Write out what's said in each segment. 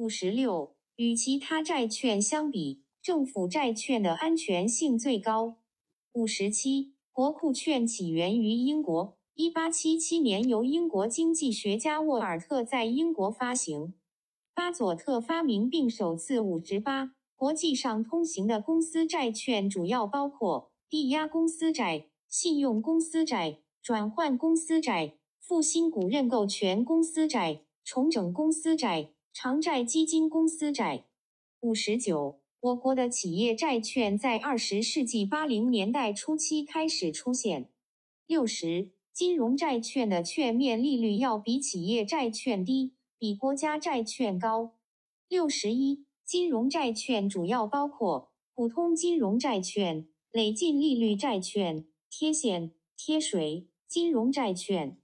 五十六，与其他债券相比，政府债券的安全性最高。五十七，国库券起源于英国，一八七七年由英国经济学家沃尔特在英国发行。巴佐特发明并首次五十八，国际上通行的公司债券主要包括抵押公司债、信用公司债、转换公司债、复兴股认购权公司债、重整公司债、偿债基金公司债。五十九。我国的企业债券在二十世纪八零年代初期开始出现。六十，金融债券的券面利率要比企业债券低，比国家债券高。六十一，金融债券主要包括普通金融债券、累进利率债券、贴现、贴水金融债券。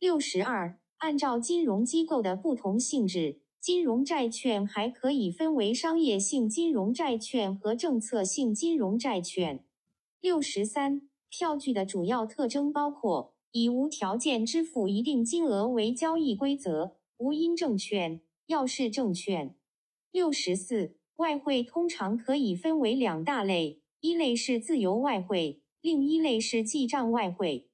六十二，按照金融机构的不同性质。金融债券还可以分为商业性金融债券和政策性金融债券。六十三，票据的主要特征包括以无条件支付一定金额为交易规则，无因证券、要式证券。六十四，外汇通常可以分为两大类，一类是自由外汇，另一类是记账外汇。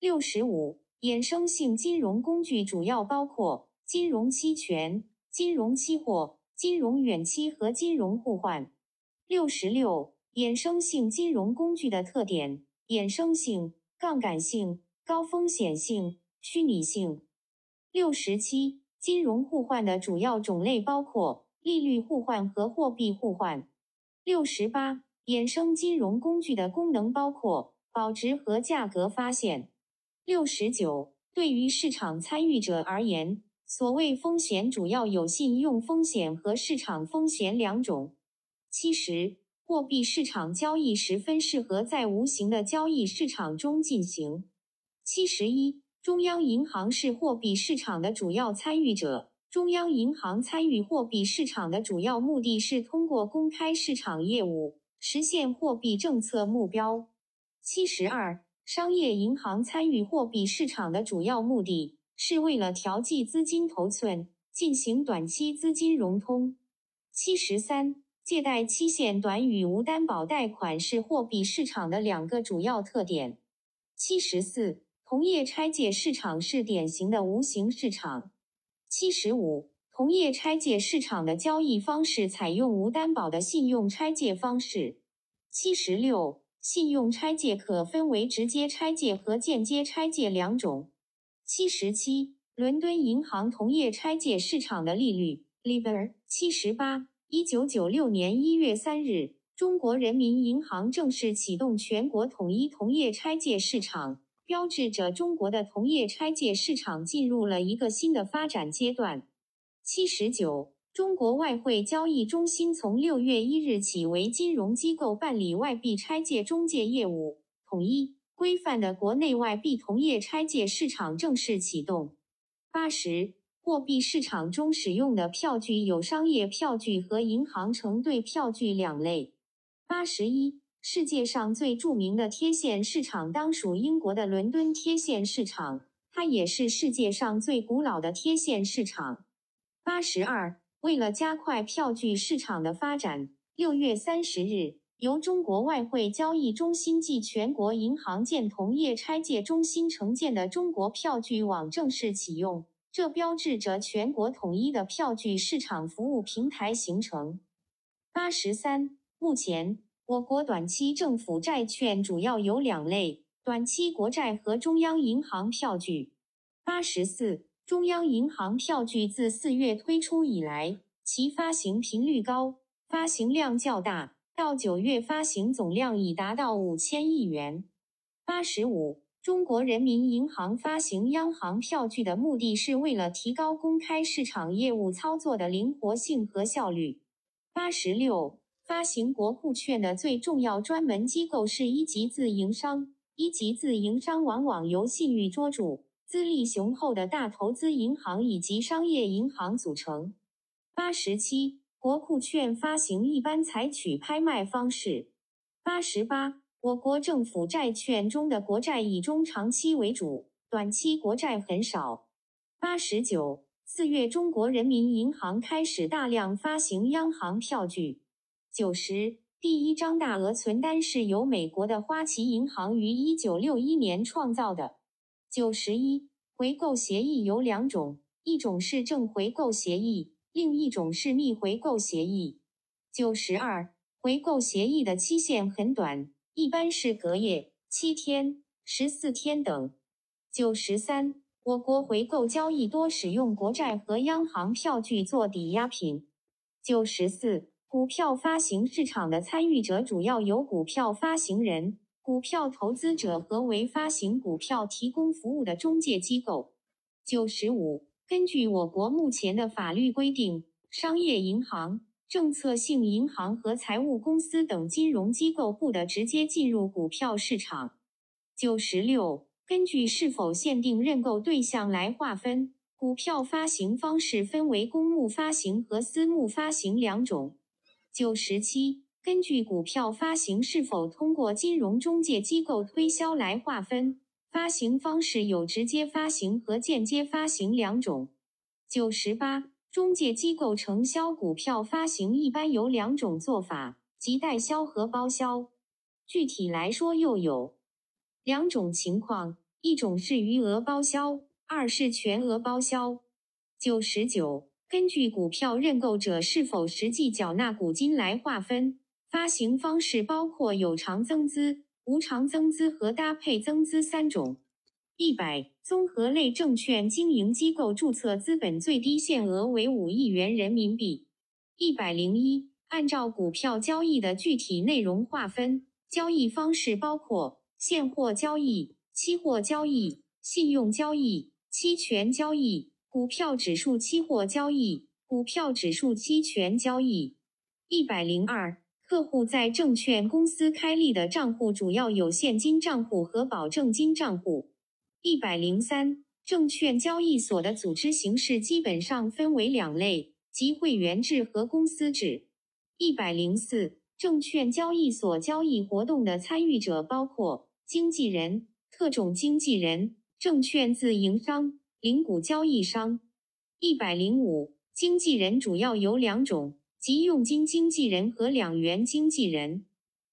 六十五，衍生性金融工具主要包括金融期权。金融期货、金融远期和金融互换。六十六、衍生性金融工具的特点：衍生性、杠杆性、高风险性、虚拟性。六十七、金融互换的主要种类包括利率互换和货币互换。六十八、衍生金融工具的功能包括保值和价格发现。六十九、对于市场参与者而言。所谓风险主要有信用风险和市场风险两种。七十，货币市场交易十分适合在无形的交易市场中进行。七十一，中央银行是货币市场的主要参与者。中央银行参与货币市场的主要目的是通过公开市场业务实现货币政策目标。七十二，商业银行参与货币市场的主要目的。是为了调剂资金头寸，进行短期资金融通。七十三，借贷期限短与无担保贷款是货币市场的两个主要特点。七十四，同业拆借市场是典型的无形市场。七十五，同业拆借市场的交易方式采用无担保的信用拆借方式。七十六，信用拆借可分为直接拆借和间接拆借两种。七十七，伦敦银行同业拆借市场的利率，LIBOR。七十八，一九九六年一月三日，中国人民银行正式启动全国统一同业拆借市场，标志着中国的同业拆借市场进入了一个新的发展阶段。七十九，中国外汇交易中心从六月一日起为金融机构办理外币拆借中介业务，统一。规范的国内外币同业拆借市场正式启动。八十，货币市场中使用的票据有商业票据和银行承兑票据两类。八十一，世界上最著名的贴现市场当属英国的伦敦贴现市场，它也是世界上最古老的贴现市场。八十二，为了加快票据市场的发展，六月三十日。由中国外汇交易中心暨全国银行间同业拆借中心承建的中国票据网正式启用，这标志着全国统一的票据市场服务平台形成。八十三，目前我国短期政府债券主要有两类：短期国债和中央银行票据。八十四，中央银行票据自四月推出以来，其发行频率高，发行量较大。到九月发行总量已达到五千亿元。八十五，中国人民银行发行央行票据的目的是为了提高公开市场业务操作的灵活性和效率。八十六，发行国库券的最重要专门机构是一级自营商，一级自营商往往由信誉卓著、资历雄厚的大投资银行以及商业银行组成。八十七。国库券发行一般采取拍卖方式。八十八，我国政府债券中的国债以中长期为主，短期国债很少。八十九，四月，中国人民银行开始大量发行央行票据。九十，第一张大额存单是由美国的花旗银行于一九六一年创造的。九十一，回购协议有两种，一种是正回购协议，另一种是逆回购协议。九十二，回购协议的期限很短，一般是隔夜、七天、十四天等。九十三，我国回购交易多使用国债和央行票据做抵押品。九十四，股票发行市场的参与者主要有股票发行人、股票投资者和为发行股票提供服务的中介机构。九十五，根据我国目前的法律规定，商业银行。政策性银行和财务公司等金融机构不得直接进入股票市场。九十六，根据是否限定认购对象来划分，股票发行方式分为公募发行和私募发行两种。九十七，根据股票发行是否通过金融中介机构推销来划分，发行方式有直接发行和间接发行两种。九十八。中介机构承销股票发行一般有两种做法，即代销和包销。具体来说，又有两种情况：一种是余额包销，二是全额包销。九十九，根据股票认购者是否实际缴纳股金来划分，发行方式包括有偿增资、无偿增资和搭配增资三种。一百，综合类证券经营机构注册资本最低限额为五亿元人民币。一百零一，按照股票交易的具体内容划分，交易方式包括现货交易、期货交易、信用交易、期权交易、股票指数期货交易、股票指数期权交易。一百零二，客户在证券公司开立的账户主要有现金账户和保证金账户。一百零三，证券交易所的组织形式基本上分为两类，即会员制和公司制。一百零四，证券交易所交易活动的参与者包括经纪人、特种经纪人、证券自营商、零股交易商。一百零五，经纪人主要有两种，即佣金经纪人和两元经纪人。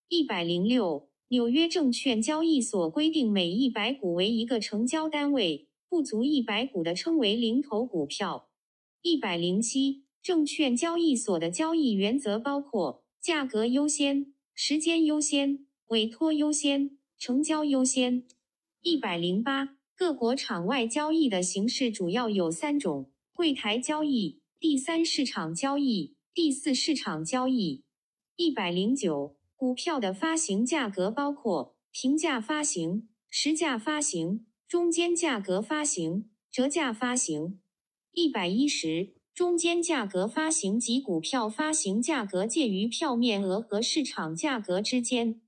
一百零六。纽约证券交易所规定，每一百股为一个成交单位，不足一百股的称为零头股票。一百零七，证券交易所的交易原则包括价格优先、时间优先、委托优先、成交优先。一百零八，各国场外交易的形式主要有三种：柜台交易、第三市场交易、第四市场交易。一百零九。股票的发行价格包括平价发行、实价发行、中间价格发行、折价发行。一百一十，中间价格发行及股票发行价格介于票面额和市场价格之间。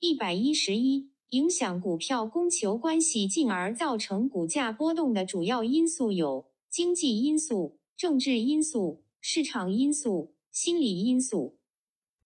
一百一十一，影响股票供求关系进而造成股价波动的主要因素有经济因素、政治因素、市场因素、心理因素。